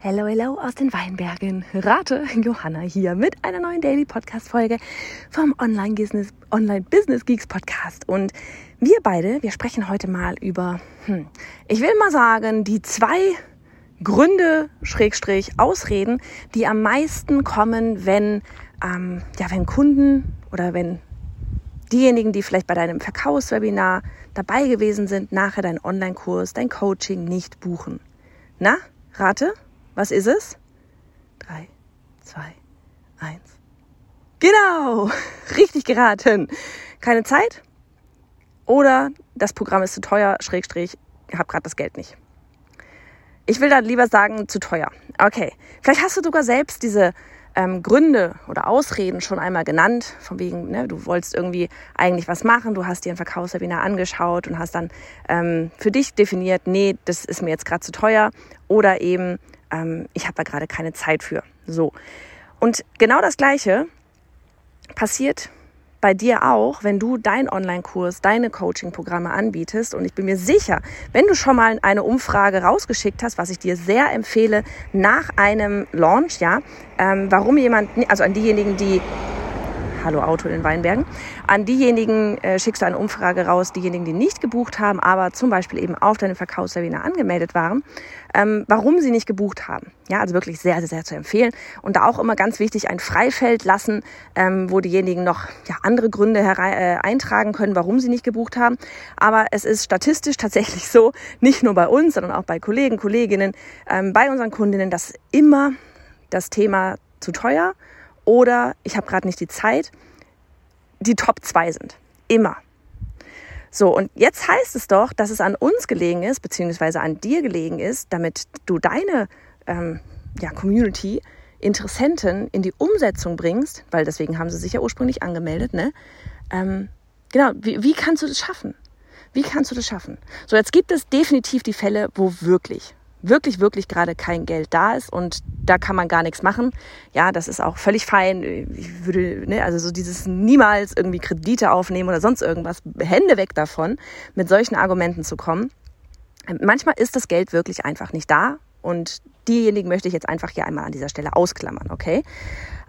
Hello, hello aus den Weinbergen. Rate Johanna hier mit einer neuen Daily Podcast Folge vom Online Business, Online Business Geeks Podcast. Und wir beide, wir sprechen heute mal über, hm, ich will mal sagen, die zwei Gründe, Schrägstrich, Ausreden, die am meisten kommen, wenn, ähm, ja, wenn Kunden oder wenn diejenigen, die vielleicht bei deinem Verkaufswebinar dabei gewesen sind, nachher deinen Online-Kurs, dein Coaching nicht buchen. Na, rate? Was ist es? Drei, zwei, eins. Genau, richtig geraten. Keine Zeit oder das Programm ist zu teuer, Schrägstrich, hab gerade das Geld nicht. Ich will da lieber sagen, zu teuer. Okay, vielleicht hast du sogar selbst diese ähm, Gründe oder Ausreden schon einmal genannt, von wegen, ne, du wolltest irgendwie eigentlich was machen, du hast dir ein Verkaufswebinar angeschaut und hast dann ähm, für dich definiert, nee, das ist mir jetzt gerade zu teuer oder eben, ähm, ich habe da gerade keine Zeit für. So. Und genau das Gleiche passiert bei dir auch, wenn du deinen Online-Kurs, deine Coaching-Programme anbietest. Und ich bin mir sicher, wenn du schon mal eine Umfrage rausgeschickt hast, was ich dir sehr empfehle, nach einem Launch, ja, ähm, warum jemand, also an diejenigen, die Hallo Auto in Weinbergen. An diejenigen äh, schickst du eine Umfrage raus, diejenigen, die nicht gebucht haben, aber zum Beispiel eben auf deinem Verkaufswebinar angemeldet waren, ähm, warum sie nicht gebucht haben. Ja, also wirklich sehr, sehr, sehr zu empfehlen. Und da auch immer ganz wichtig ein Freifeld lassen, ähm, wo diejenigen noch ja, andere Gründe äh, eintragen können, warum sie nicht gebucht haben. Aber es ist statistisch tatsächlich so, nicht nur bei uns, sondern auch bei Kollegen, Kolleginnen, ähm, bei unseren Kundinnen, dass immer das Thema zu teuer oder ich habe gerade nicht die Zeit, die Top 2 sind. Immer. So, und jetzt heißt es doch, dass es an uns gelegen ist, beziehungsweise an dir gelegen ist, damit du deine ähm, ja, Community, Interessenten in die Umsetzung bringst, weil deswegen haben sie sich ja ursprünglich angemeldet, ne? Ähm, genau, wie, wie kannst du das schaffen? Wie kannst du das schaffen? So, jetzt gibt es definitiv die Fälle, wo wirklich wirklich, wirklich gerade kein Geld da ist und da kann man gar nichts machen. Ja, das ist auch völlig fein. Ich würde, ne, also so dieses niemals irgendwie Kredite aufnehmen oder sonst irgendwas, Hände weg davon, mit solchen Argumenten zu kommen. Manchmal ist das Geld wirklich einfach nicht da und diejenigen möchte ich jetzt einfach hier einmal an dieser Stelle ausklammern, okay?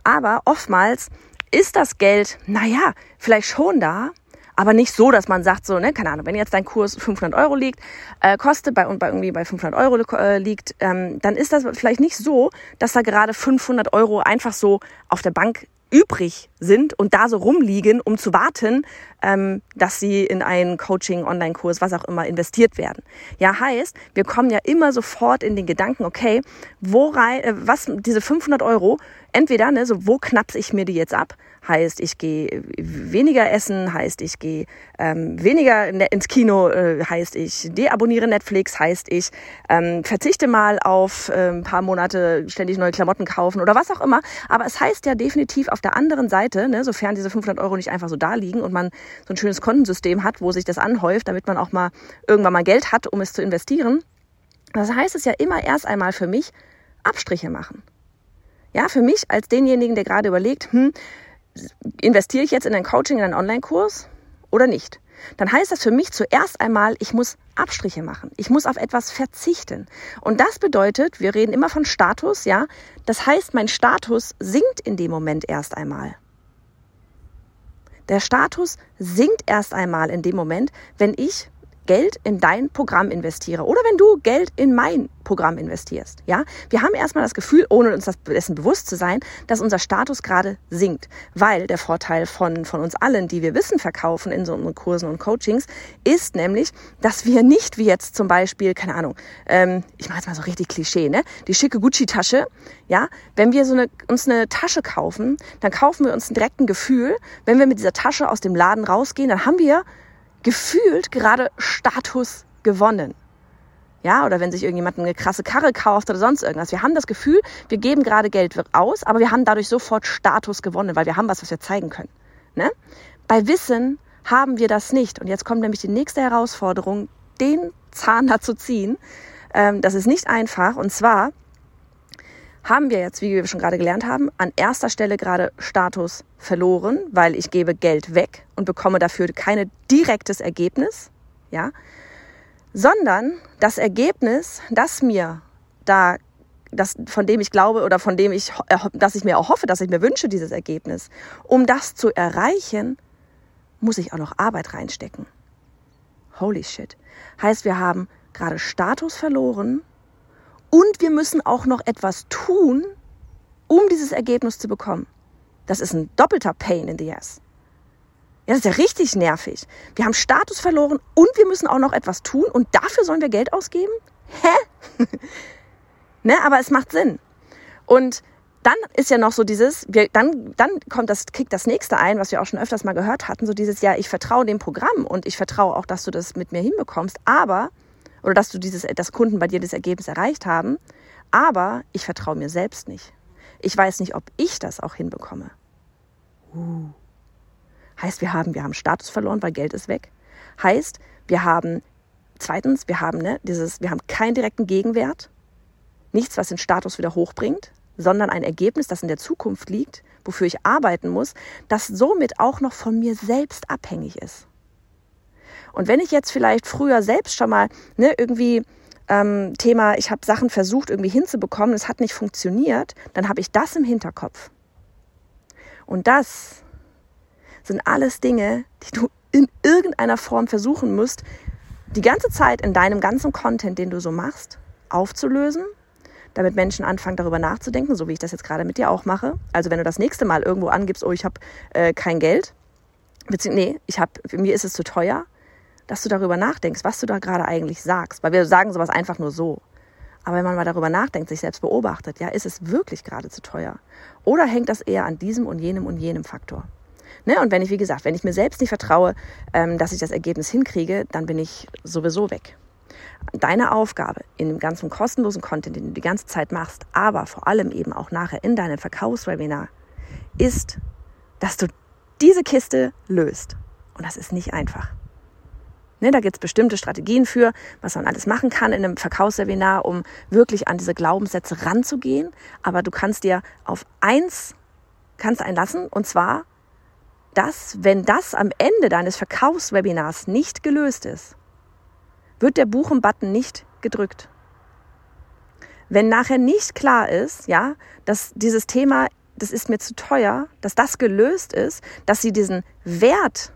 Aber oftmals ist das Geld, naja, vielleicht schon da, aber nicht so, dass man sagt, so, ne, keine Ahnung, wenn jetzt dein Kurs 500 Euro liegt, äh, kostet bei, und bei irgendwie bei 500 Euro äh, liegt, ähm, dann ist das vielleicht nicht so, dass da gerade 500 Euro einfach so auf der Bank übrig sind und da so rumliegen, um zu warten, ähm, dass sie in einen Coaching, Online-Kurs, was auch immer investiert werden. Ja, heißt, wir kommen ja immer sofort in den Gedanken, okay, wo rein, äh, was diese 500 Euro, entweder, ne, so wo knappse ich mir die jetzt ab? Heißt, ich gehe weniger essen, heißt, ich gehe ähm, weniger ins Kino, äh, heißt, ich deabonniere Netflix, heißt, ich ähm, verzichte mal auf äh, ein paar Monate ständig neue Klamotten kaufen oder was auch immer. Aber es heißt ja definitiv auf der anderen Seite, ne, sofern diese 500 Euro nicht einfach so da liegen und man so ein schönes Kontensystem hat, wo sich das anhäuft, damit man auch mal irgendwann mal Geld hat, um es zu investieren. Das heißt es ja immer erst einmal für mich Abstriche machen. Ja, für mich als denjenigen, der gerade überlegt, hm, investiere ich jetzt in ein Coaching, in einen Online-Kurs oder nicht? Dann heißt das für mich zuerst einmal, ich muss Abstriche machen. Ich muss auf etwas verzichten. Und das bedeutet, wir reden immer von Status, ja. Das heißt, mein Status sinkt in dem Moment erst einmal. Der Status sinkt erst einmal in dem Moment, wenn ich Geld in dein Programm investiere oder wenn du Geld in mein Programm investierst. Ja, wir haben erstmal das Gefühl, ohne uns dessen bewusst zu sein, dass unser Status gerade sinkt, weil der Vorteil von, von uns allen, die wir Wissen verkaufen in so unseren Kursen und Coachings, ist nämlich, dass wir nicht wie jetzt zum Beispiel, keine Ahnung, ähm, ich mache jetzt mal so richtig Klischee, ne, die schicke Gucci-Tasche, ja, wenn wir so eine, uns eine Tasche kaufen, dann kaufen wir uns direkt ein Gefühl, wenn wir mit dieser Tasche aus dem Laden rausgehen, dann haben wir gefühlt gerade Status gewonnen. Ja, oder wenn sich irgendjemand eine krasse Karre kauft oder sonst irgendwas. Wir haben das Gefühl, wir geben gerade Geld aus, aber wir haben dadurch sofort Status gewonnen, weil wir haben was, was wir zeigen können. Ne? Bei Wissen haben wir das nicht. Und jetzt kommt nämlich die nächste Herausforderung, den Zahn da zu ziehen. Ähm, das ist nicht einfach. Und zwar haben wir jetzt, wie wir schon gerade gelernt haben, an erster Stelle gerade Status verloren, weil ich gebe Geld weg und bekomme dafür kein direktes Ergebnis, ja, sondern das Ergebnis, das mir da das, von dem ich glaube oder von dem ich, dass ich mir auch hoffe, dass ich mir wünsche, dieses Ergebnis. Um das zu erreichen, muss ich auch noch Arbeit reinstecken. Holy shit. Heißt, wir haben gerade Status verloren und wir müssen auch noch etwas tun, um dieses Ergebnis zu bekommen. Das ist ein doppelter Pain in the ass. Ja, das ist ja richtig nervig. Wir haben Status verloren und wir müssen auch noch etwas tun und dafür sollen wir Geld ausgeben? Hä? ne, aber es macht Sinn. Und dann ist ja noch so dieses, wir, dann, dann kommt das, kickt das nächste ein, was wir auch schon öfters mal gehört hatten, so dieses, ja, ich vertraue dem Programm und ich vertraue auch, dass du das mit mir hinbekommst, aber, oder dass du dieses, dass Kunden bei dir das Ergebnis erreicht haben, aber ich vertraue mir selbst nicht. Ich weiß nicht, ob ich das auch hinbekomme. Uh. Heißt, wir haben, wir haben Status verloren, weil Geld ist weg. Heißt, wir haben, zweitens, wir haben, ne, dieses, wir haben keinen direkten Gegenwert. Nichts, was den Status wieder hochbringt sondern ein Ergebnis, das in der Zukunft liegt, wofür ich arbeiten muss, das somit auch noch von mir selbst abhängig ist. Und wenn ich jetzt vielleicht früher selbst schon mal ne, irgendwie ähm, Thema, ich habe Sachen versucht irgendwie hinzubekommen, es hat nicht funktioniert, dann habe ich das im Hinterkopf. Und das sind alles Dinge, die du in irgendeiner Form versuchen musst, die ganze Zeit in deinem ganzen Content, den du so machst, aufzulösen damit Menschen anfangen, darüber nachzudenken, so wie ich das jetzt gerade mit dir auch mache. Also wenn du das nächste Mal irgendwo angibst, oh, ich habe äh, kein Geld, beziehungsweise, nee, ich hab, mir ist es zu teuer, dass du darüber nachdenkst, was du da gerade eigentlich sagst. Weil wir sagen sowas einfach nur so. Aber wenn man mal darüber nachdenkt, sich selbst beobachtet, ja, ist es wirklich gerade zu teuer? Oder hängt das eher an diesem und jenem und jenem Faktor? Ne? Und wenn ich, wie gesagt, wenn ich mir selbst nicht vertraue, ähm, dass ich das Ergebnis hinkriege, dann bin ich sowieso weg. Deine Aufgabe in dem ganzen kostenlosen Content, den du die ganze Zeit machst, aber vor allem eben auch nachher in deinem Verkaufswebinar, ist, dass du diese Kiste löst. Und das ist nicht einfach. Ne, da gibt es bestimmte Strategien für, was man alles machen kann in einem Verkaufswebinar, um wirklich an diese Glaubenssätze ranzugehen. Aber du kannst dir auf eins kannst einlassen, und zwar, dass, wenn das am Ende deines Verkaufswebinars nicht gelöst ist, wird der Buchen-Button nicht gedrückt. Wenn nachher nicht klar ist, ja, dass dieses Thema, das ist mir zu teuer, dass das gelöst ist, dass sie diesen Wert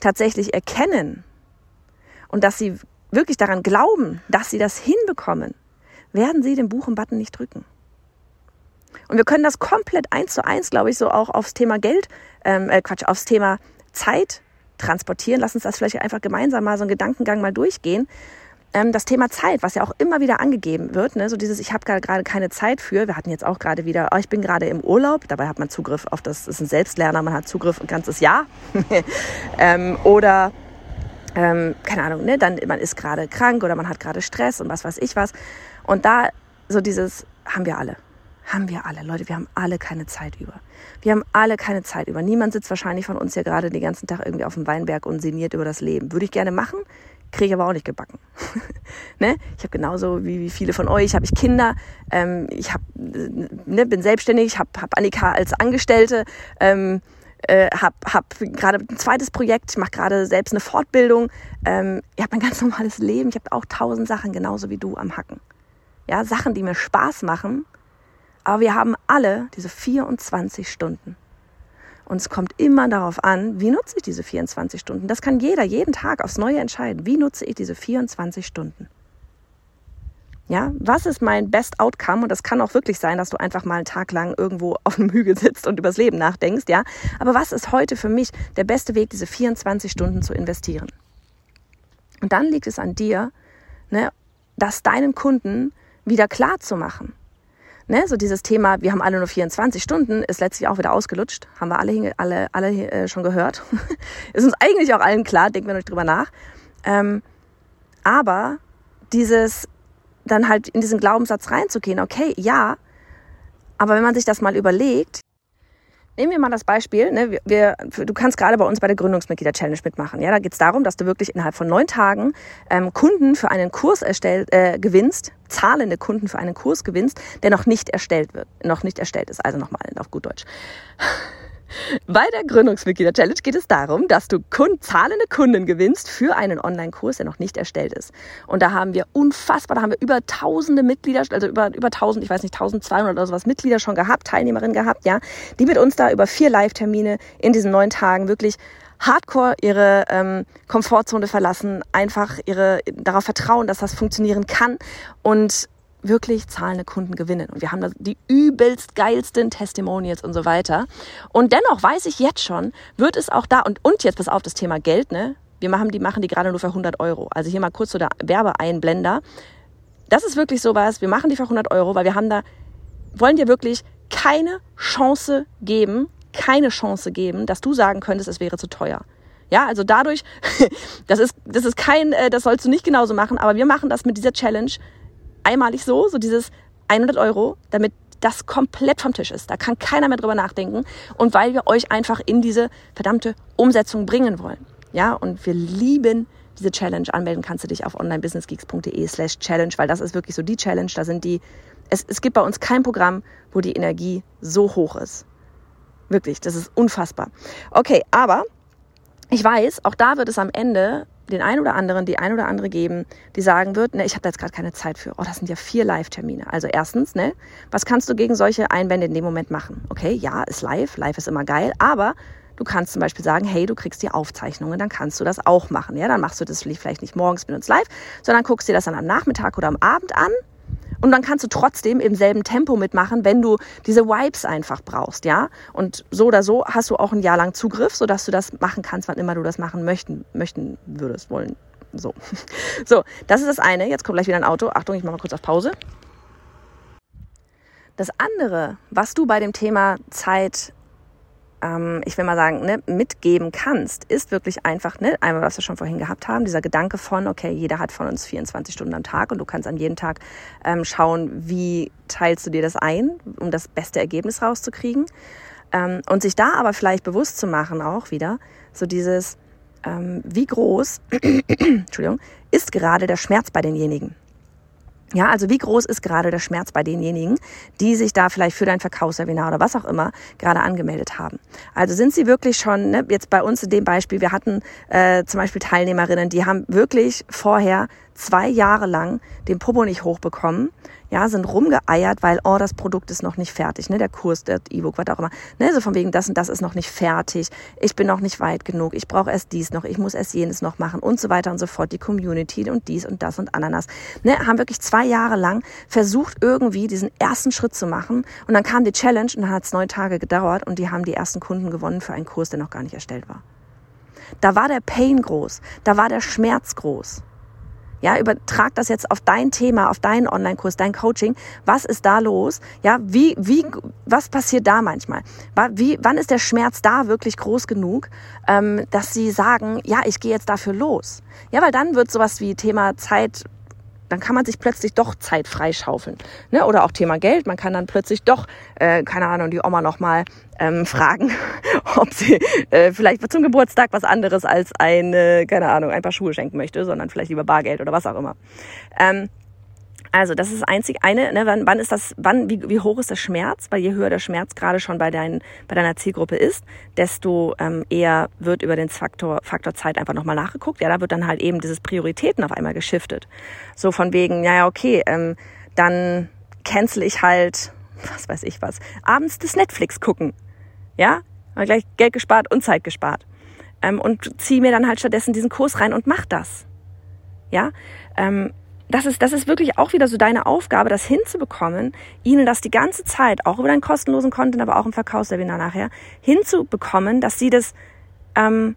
tatsächlich erkennen und dass sie wirklich daran glauben, dass sie das hinbekommen, werden sie den Buchen-Button nicht drücken. Und wir können das komplett eins zu eins, glaube ich, so auch aufs Thema Geld, ähm, äh Quatsch, aufs Thema Zeit transportieren. Lass uns das vielleicht einfach gemeinsam mal so einen Gedankengang mal durchgehen. Ähm, das Thema Zeit, was ja auch immer wieder angegeben wird, ne? so dieses, ich habe gerade keine Zeit für. Wir hatten jetzt auch gerade wieder, oh, ich bin gerade im Urlaub, dabei hat man Zugriff auf das, ist ein Selbstlerner, man hat Zugriff ein ganzes Jahr. ähm, oder ähm, keine Ahnung, ne? dann man ist gerade krank oder man hat gerade Stress und was weiß ich was. Und da so dieses haben wir alle. Haben wir alle. Leute, wir haben alle keine Zeit über. Wir haben alle keine Zeit über. Niemand sitzt wahrscheinlich von uns hier gerade den ganzen Tag irgendwie auf dem Weinberg und sinniert über das Leben. Würde ich gerne machen, kriege ich aber auch nicht gebacken. ne? Ich habe genauso wie, wie viele von euch, habe ich Kinder, ähm, ich hab, ne, bin selbstständig, habe hab Annika als Angestellte, ähm, äh, habe hab gerade ein zweites Projekt, ich mache gerade selbst eine Fortbildung. Ähm, ich habe ein ganz normales Leben, ich habe auch tausend Sachen genauso wie du am Hacken. Ja, Sachen, die mir Spaß machen, aber wir haben alle diese 24 Stunden. Und es kommt immer darauf an, wie nutze ich diese 24 Stunden. Das kann jeder jeden Tag aufs Neue entscheiden. Wie nutze ich diese 24 Stunden? Ja, was ist mein Best Outcome? Und das kann auch wirklich sein, dass du einfach mal einen Tag lang irgendwo auf einem Hügel sitzt und übers Leben nachdenkst, ja. Aber was ist heute für mich der beste Weg, diese 24 Stunden zu investieren? Und dann liegt es an dir, ne, das deinen Kunden wieder klar zu machen. Ne, so dieses Thema, wir haben alle nur 24 Stunden, ist letztlich auch wieder ausgelutscht. Haben wir alle, alle, alle äh, schon gehört. ist uns eigentlich auch allen klar, denken wir nicht drüber nach. Ähm, aber dieses, dann halt in diesen Glaubenssatz reinzugehen, okay, ja, aber wenn man sich das mal überlegt, Nehmen wir mal das Beispiel, ne, wir, du kannst gerade bei uns bei der Gründungsmitglieder-Challenge mitmachen. Ja, da geht es darum, dass du wirklich innerhalb von neun Tagen ähm, Kunden für einen Kurs erstellt, äh, gewinnst, zahlende Kunden für einen Kurs gewinnst, der noch nicht erstellt wird, noch nicht erstellt ist. Also nochmal auf gut Deutsch. Bei der Gründungsmitglieder-Challenge geht es darum, dass du Kunden, zahlende Kunden gewinnst für einen Online-Kurs, der noch nicht erstellt ist. Und da haben wir unfassbar, da haben wir über tausende Mitglieder, also über, über tausend, ich weiß nicht, 1200 oder sowas Mitglieder schon gehabt, Teilnehmerinnen gehabt, ja, die mit uns da über vier Live-Termine in diesen neun Tagen wirklich hardcore ihre ähm, Komfortzone verlassen, einfach ihre darauf vertrauen, dass das funktionieren kann und wirklich zahlende Kunden gewinnen. Und wir haben da die übelst geilsten Testimonials und so weiter. Und dennoch weiß ich jetzt schon, wird es auch da, und, und jetzt pass auf das Thema Geld, ne? Wir machen die, machen die gerade nur für 100 Euro. Also hier mal kurz so der Werbeeinblender. Das ist wirklich sowas, wir machen die für 100 Euro, weil wir haben da, wollen dir wirklich keine Chance geben, keine Chance geben, dass du sagen könntest, es wäre zu teuer. Ja, also dadurch, das ist, das ist kein, äh, das sollst du nicht genauso machen, aber wir machen das mit dieser Challenge einmalig so, so dieses 100 Euro, damit das komplett vom Tisch ist. Da kann keiner mehr drüber nachdenken. Und weil wir euch einfach in diese verdammte Umsetzung bringen wollen. Ja, und wir lieben diese Challenge. Anmelden kannst du dich auf onlinebusinessgeeks.de slash challenge, weil das ist wirklich so die Challenge. Da sind die, es, es gibt bei uns kein Programm, wo die Energie so hoch ist. Wirklich, das ist unfassbar. Okay, aber ich weiß, auch da wird es am Ende den einen oder anderen, die ein oder andere geben, die sagen wird, ne, ich habe da jetzt gerade keine Zeit für. Oh, das sind ja vier Live-Termine. Also erstens, ne, was kannst du gegen solche Einwände in dem Moment machen? Okay, ja, ist live, live ist immer geil, aber du kannst zum Beispiel sagen, hey, du kriegst die Aufzeichnungen, dann kannst du das auch machen. Ja, dann machst du das vielleicht nicht morgens mit uns live, sondern guckst dir das dann am Nachmittag oder am Abend an und dann kannst du trotzdem im selben Tempo mitmachen, wenn du diese Wipes einfach brauchst, ja. Und so oder so hast du auch ein Jahr lang Zugriff, sodass du das machen kannst, wann immer du das machen möchten, möchten würdest, wollen. So. So, das ist das eine. Jetzt kommt gleich wieder ein Auto. Achtung, ich mache mal kurz auf Pause. Das andere, was du bei dem Thema Zeit ähm, ich will mal sagen, ne, mitgeben kannst, ist wirklich einfach, ne, einmal, was wir schon vorhin gehabt haben, dieser Gedanke von, okay, jeder hat von uns 24 Stunden am Tag und du kannst an jedem Tag ähm, schauen, wie teilst du dir das ein, um das beste Ergebnis rauszukriegen. Ähm, und sich da aber vielleicht bewusst zu machen auch wieder, so dieses, ähm, wie groß, Entschuldigung, ist gerade der Schmerz bei denjenigen. Ja, also wie groß ist gerade der Schmerz bei denjenigen, die sich da vielleicht für dein Verkaufswebinar oder was auch immer gerade angemeldet haben? Also sind sie wirklich schon, ne, jetzt bei uns in dem Beispiel, wir hatten äh, zum Beispiel Teilnehmerinnen, die haben wirklich vorher zwei Jahre lang den Popo nicht hochbekommen, ja, sind rumgeeiert, weil, oh, das Produkt ist noch nicht fertig, ne, der Kurs, der E-Book, was auch immer, ne, so von wegen, das und das ist noch nicht fertig, ich bin noch nicht weit genug, ich brauche erst dies noch, ich muss erst jenes noch machen und so weiter und so fort, die Community und dies und das und Ananas, ne, haben wirklich zwei Jahre lang versucht, irgendwie diesen ersten Schritt zu machen. Und dann kam die Challenge und dann hat es neun Tage gedauert und die haben die ersten Kunden gewonnen für einen Kurs, der noch gar nicht erstellt war. Da war der Pain groß, da war der Schmerz groß. Ja, übertrag das jetzt auf dein Thema, auf deinen Online-Kurs, dein Coaching. Was ist da los? Ja, wie, wie, was passiert da manchmal? Wie, wann ist der Schmerz da wirklich groß genug, ähm, dass sie sagen, ja, ich gehe jetzt dafür los? Ja, weil dann wird sowas wie Thema Zeit dann kann man sich plötzlich doch Zeit freischaufeln. Ne? Oder auch Thema Geld. Man kann dann plötzlich doch, äh, keine Ahnung, die Oma nochmal ähm, fragen, ob sie äh, vielleicht zum Geburtstag was anderes als eine, keine Ahnung, ein paar Schuhe schenken möchte, sondern vielleicht lieber Bargeld oder was auch immer. Ähm, also das ist einzig eine, ne, wann, wann ist das, wann, wie, wie hoch ist der Schmerz? Weil je höher der Schmerz gerade schon bei, dein, bei deiner Zielgruppe ist, desto ähm, eher wird über den Faktor, Faktor Zeit einfach nochmal nachgeguckt. Ja, da wird dann halt eben dieses Prioritäten auf einmal geschiftet. So von wegen, ja, ja, okay, ähm, dann cancel ich halt, was weiß ich was, abends das Netflix gucken. Ja, mal gleich Geld gespart und Zeit gespart. Ähm, und ziehe mir dann halt stattdessen diesen Kurs rein und mach das. Ja, ähm, das ist, das ist wirklich auch wieder so deine Aufgabe, das hinzubekommen, ihnen das die ganze Zeit, auch über deinen kostenlosen Content, aber auch im Verkaufswebinar nachher, hinzubekommen, dass sie das, ähm,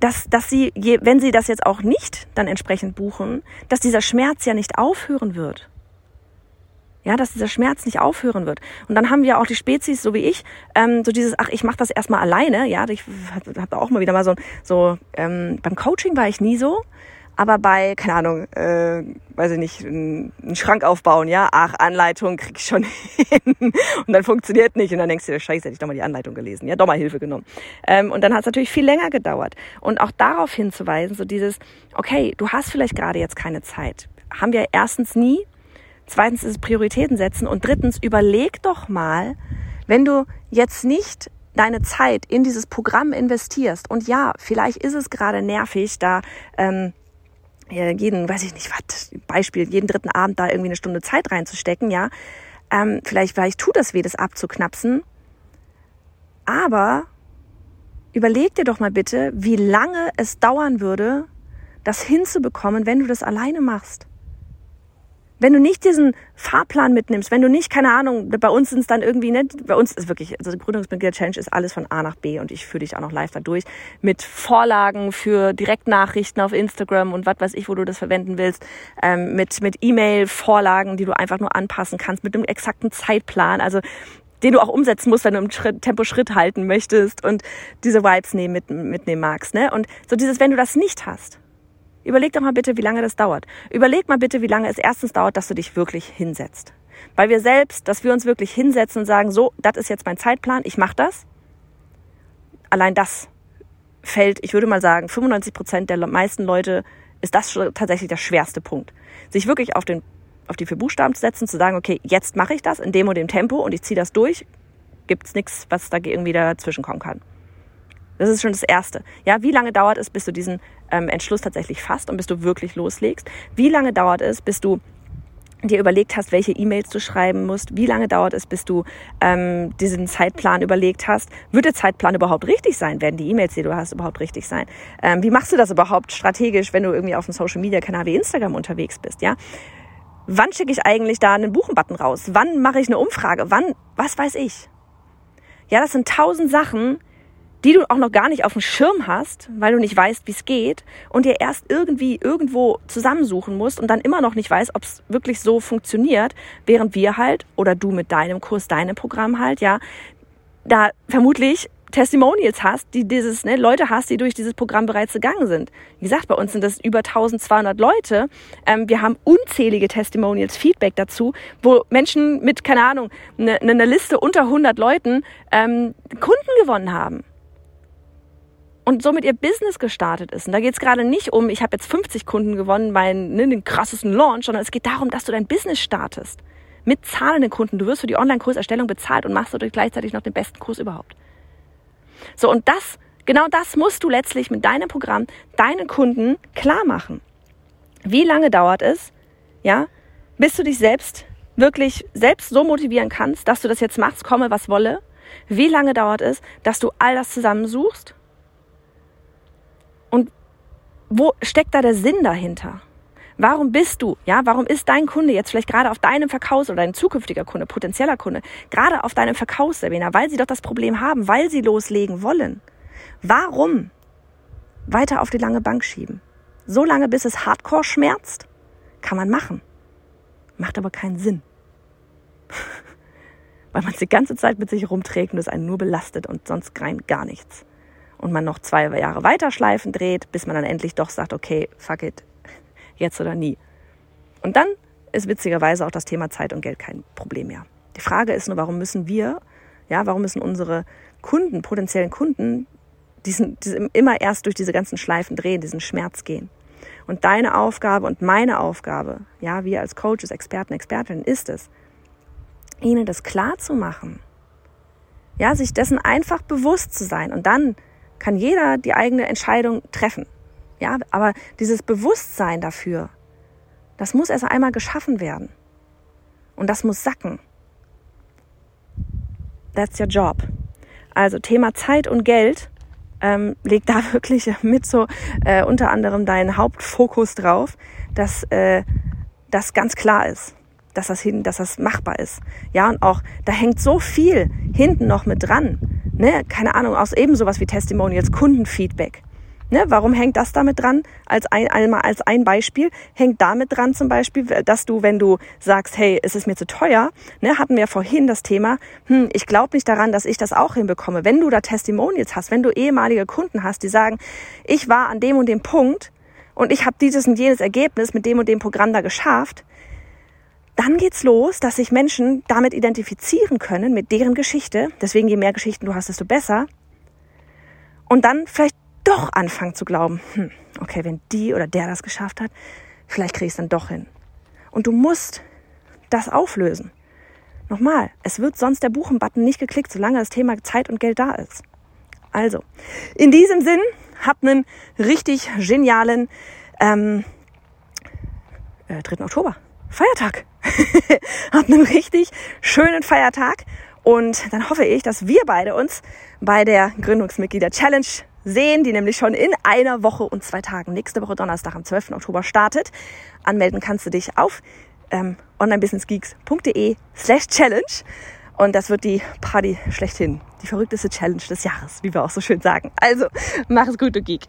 dass, dass sie, je, wenn sie das jetzt auch nicht dann entsprechend buchen, dass dieser Schmerz ja nicht aufhören wird. Ja, dass dieser Schmerz nicht aufhören wird. Und dann haben wir auch die Spezies, so wie ich, ähm, so dieses, ach, ich mache das erstmal alleine. Ja, ich habe auch mal wieder mal so, so ähm, beim Coaching war ich nie so. Aber bei, keine Ahnung, äh, weiß ich nicht, einen Schrank aufbauen, ja, ach, Anleitung krieg ich schon hin. Und dann funktioniert nicht. Und dann denkst du dir, scheiße, hätte ich doch mal die Anleitung gelesen. Ja, doch mal Hilfe genommen. Ähm, und dann hat es natürlich viel länger gedauert. Und auch darauf hinzuweisen, so dieses, okay, du hast vielleicht gerade jetzt keine Zeit. Haben wir erstens nie. Zweitens ist es Prioritäten setzen. Und drittens, überleg doch mal, wenn du jetzt nicht deine Zeit in dieses Programm investierst, und ja, vielleicht ist es gerade nervig, da ähm, jeden, weiß ich nicht, was, Beispiel, jeden dritten Abend da irgendwie eine Stunde Zeit reinzustecken, ja, ähm, vielleicht, vielleicht tut das weh, das abzuknapsen, aber überleg dir doch mal bitte, wie lange es dauern würde, das hinzubekommen, wenn du das alleine machst. Wenn du nicht diesen Fahrplan mitnimmst, wenn du nicht, keine Ahnung, bei uns sind es dann irgendwie, ne, bei uns ist wirklich, also die Gründungsmitglieder-Challenge ist alles von A nach B und ich führe dich auch noch live da durch mit Vorlagen für Direktnachrichten auf Instagram und was weiß ich, wo du das verwenden willst, ähm, mit, mit E-Mail-Vorlagen, die du einfach nur anpassen kannst, mit einem exakten Zeitplan, also den du auch umsetzen musst, wenn du im Schritt, Tempo Schritt halten möchtest und diese Vibes nehmen, mit, mitnehmen magst. Ne? Und so dieses, wenn du das nicht hast, Überleg doch mal bitte, wie lange das dauert. Überleg mal bitte, wie lange es erstens dauert, dass du dich wirklich hinsetzt. Weil wir selbst, dass wir uns wirklich hinsetzen und sagen, so, das ist jetzt mein Zeitplan, ich mache das. Allein das fällt, ich würde mal sagen, 95 Prozent der meisten Leute ist das tatsächlich der schwerste Punkt. Sich wirklich auf, den, auf die vier Buchstaben zu setzen, zu sagen, okay, jetzt mache ich das in dem und dem Tempo und ich ziehe das durch, gibt's nichts, was da irgendwie dazwischen kommen kann. Das ist schon das Erste. Ja, wie lange dauert es, bis du diesen ähm, Entschluss tatsächlich fasst und bis du wirklich loslegst? Wie lange dauert es, bis du dir überlegt hast, welche E-Mails du schreiben musst, wie lange dauert es, bis du ähm, diesen Zeitplan überlegt hast. Wird der Zeitplan überhaupt richtig sein? Werden die E-Mails, die du hast, überhaupt richtig sein? Ähm, wie machst du das überhaupt strategisch, wenn du irgendwie auf einem Social-Media-Kanal wie Instagram unterwegs bist? Ja, wann schicke ich eigentlich da einen Buchen-Button raus? Wann mache ich eine Umfrage? Wann? Was weiß ich? Ja, das sind tausend Sachen, die du auch noch gar nicht auf dem Schirm hast, weil du nicht weißt, wie es geht und dir erst irgendwie irgendwo zusammensuchen musst und dann immer noch nicht weißt, ob es wirklich so funktioniert, während wir halt oder du mit deinem Kurs, deinem Programm halt, ja, da vermutlich Testimonials hast, die dieses, ne, Leute hast, die durch dieses Programm bereits gegangen sind. Wie gesagt, bei uns sind das über 1200 Leute. Ähm, wir haben unzählige Testimonials, Feedback dazu, wo Menschen mit, keine Ahnung, eine ne Liste unter 100 Leuten ähm, Kunden gewonnen haben und somit ihr Business gestartet ist. Und da geht es gerade nicht um, ich habe jetzt 50 Kunden gewonnen, meinen ne, den krassesten Launch, sondern es geht darum, dass du dein Business startest. Mit zahlenden Kunden. Du wirst für die Online-Kurserstellung bezahlt und machst dadurch gleichzeitig noch den besten Kurs überhaupt. So, und das, genau das musst du letztlich mit deinem Programm deinen Kunden klar machen. Wie lange dauert es, ja, bis du dich selbst wirklich selbst so motivieren kannst, dass du das jetzt machst, komme was wolle? Wie lange dauert es, dass du all das zusammensuchst wo steckt da der Sinn dahinter? Warum bist du, ja, warum ist dein Kunde jetzt vielleicht gerade auf deinem Verkaufs- oder dein zukünftiger Kunde, potenzieller Kunde, gerade auf deinem Verkaufswebinar, weil sie doch das Problem haben, weil sie loslegen wollen? Warum weiter auf die lange Bank schieben? So lange, bis es hardcore schmerzt? Kann man machen. Macht aber keinen Sinn. weil man es die ganze Zeit mit sich rumträgt und es einen nur belastet und sonst rein gar nichts und man noch zwei Jahre weiter Schleifen dreht, bis man dann endlich doch sagt, okay, fuck it, jetzt oder nie. Und dann ist witzigerweise auch das Thema Zeit und Geld kein Problem mehr. Die Frage ist nur, warum müssen wir, ja, warum müssen unsere Kunden, potenziellen Kunden, diesen, diesen, immer erst durch diese ganzen Schleifen drehen, diesen Schmerz gehen. Und deine Aufgabe und meine Aufgabe, ja, wir als Coaches, Experten, Expertinnen, ist es, ihnen das klar zu machen. Ja, sich dessen einfach bewusst zu sein und dann kann jeder die eigene Entscheidung treffen. Ja, aber dieses Bewusstsein dafür, das muss erst einmal geschaffen werden. Und das muss sacken. That's your job. Also Thema Zeit und Geld ähm, leg da wirklich mit so äh, unter anderem deinen Hauptfokus drauf, dass äh, das ganz klar ist, dass das hin, dass das machbar ist. Ja und auch da hängt so viel hinten noch mit dran ne, keine Ahnung, aus eben sowas wie Testimonials, Kundenfeedback. Ne, warum hängt das damit dran? Als ein, einmal als ein Beispiel hängt damit dran zum Beispiel, dass du, wenn du sagst, hey, es ist mir zu teuer, ne, hatten wir vorhin das Thema, hm, ich glaube nicht daran, dass ich das auch hinbekomme. Wenn du da Testimonials hast, wenn du ehemalige Kunden hast, die sagen, ich war an dem und dem Punkt und ich habe dieses und jenes Ergebnis mit dem und dem Programm da geschafft, dann geht's los, dass sich Menschen damit identifizieren können, mit deren Geschichte. Deswegen, je mehr Geschichten du hast, desto besser. Und dann vielleicht doch anfangen zu glauben, hm, okay, wenn die oder der das geschafft hat, vielleicht krieg ich es dann doch hin. Und du musst das auflösen. Nochmal, es wird sonst der Buchen-Button nicht geklickt, solange das Thema Zeit und Geld da ist. Also, in diesem Sinn, habt einen richtig genialen ähm, äh, 3. Oktober. Feiertag. habt einen richtig schönen Feiertag. Und dann hoffe ich, dass wir beide uns bei der Gründungsmitglieder Challenge sehen, die nämlich schon in einer Woche und zwei Tagen nächste Woche Donnerstag am 12. Oktober startet. Anmelden kannst du dich auf ähm, onlinebusinessgeeks.de slash challenge. Und das wird die Party schlechthin. Die verrückteste Challenge des Jahres, wie wir auch so schön sagen. Also, mach es gut, du Geek.